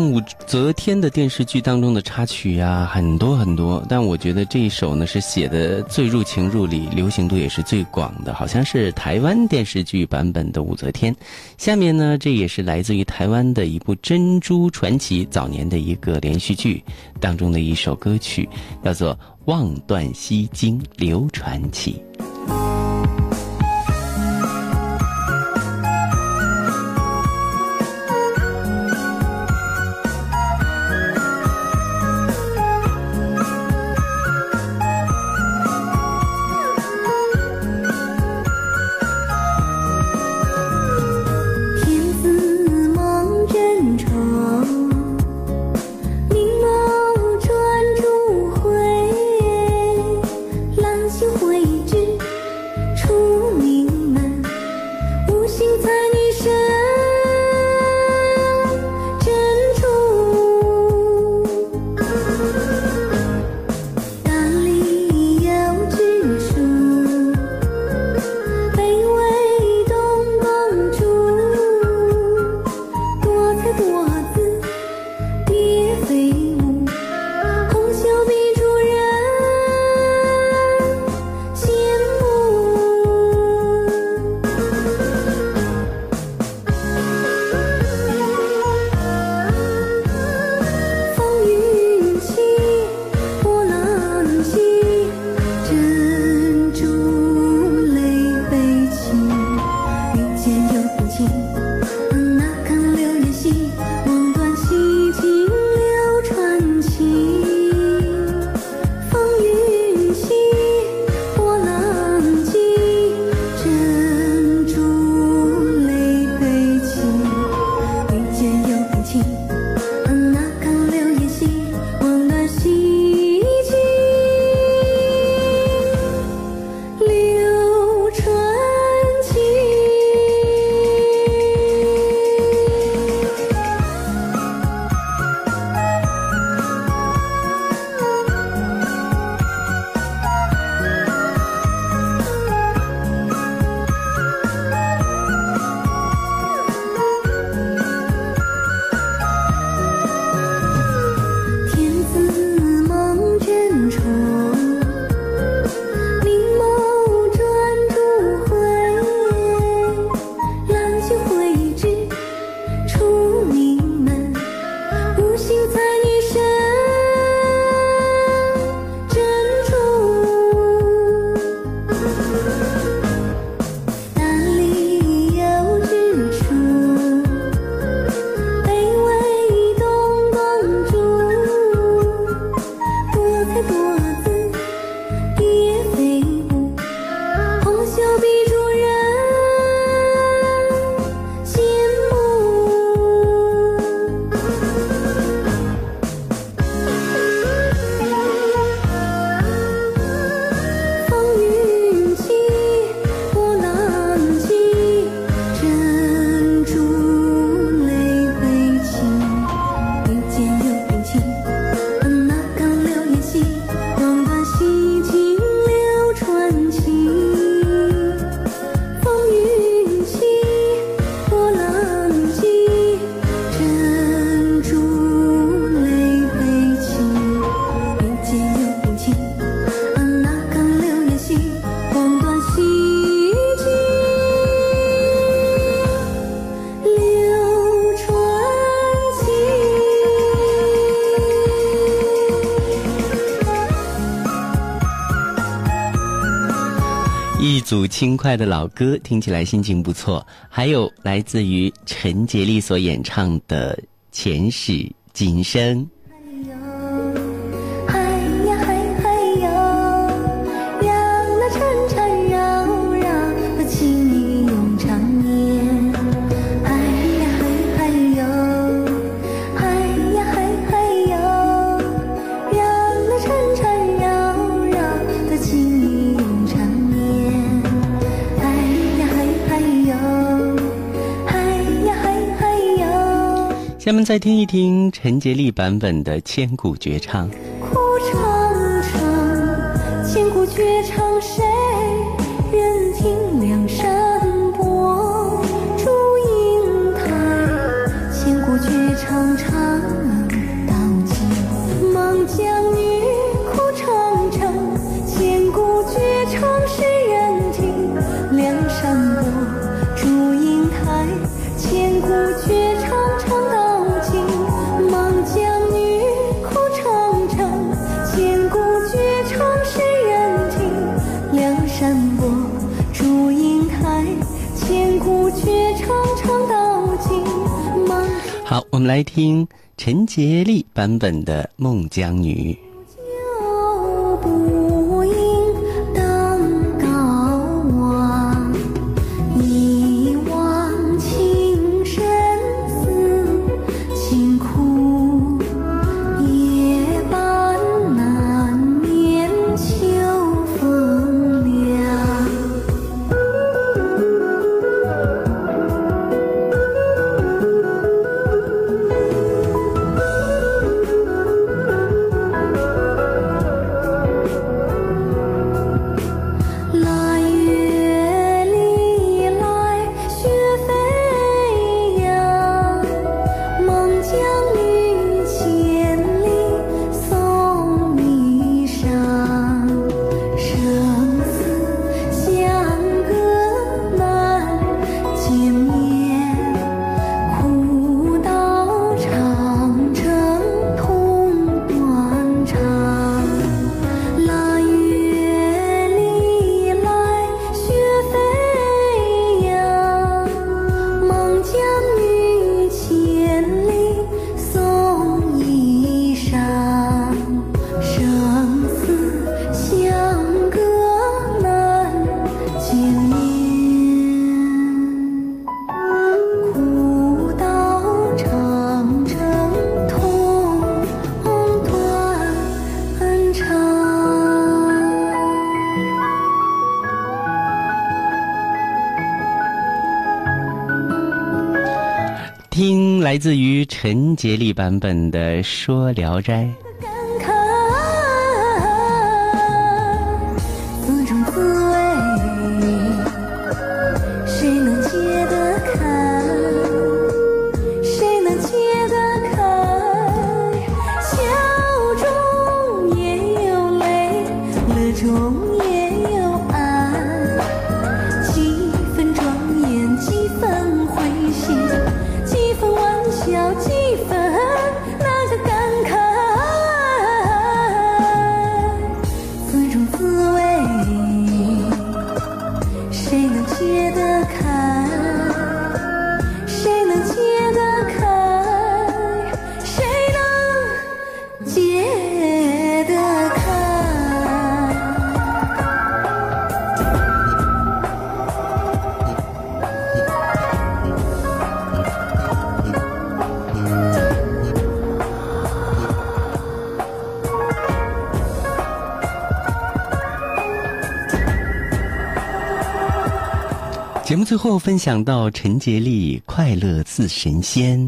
武则天的电视剧当中的插曲呀，很多很多，但我觉得这一首呢是写的最入情入理，流行度也是最广的，好像是台湾电视剧版本的武则天。下面呢，这也是来自于台湾的一部《珍珠传奇》早年的一个连续剧当中的一首歌曲，叫做《望断西京》，流传起。o 轻快的老歌，听起来心情不错。还有来自于陈洁丽所演唱的《前世今生》。下面再听一听陈洁丽版本的《千古绝唱》。哭长城，千古绝唱，谁人听？梁山伯，祝英台，千古绝唱，唱到今。孟姜女，哭长城，千古绝唱，谁来听陈洁丽版本的《孟姜女》。来自于陈洁丽版本的《说聊斋》。最后分享到陈洁丽《快乐似神仙》。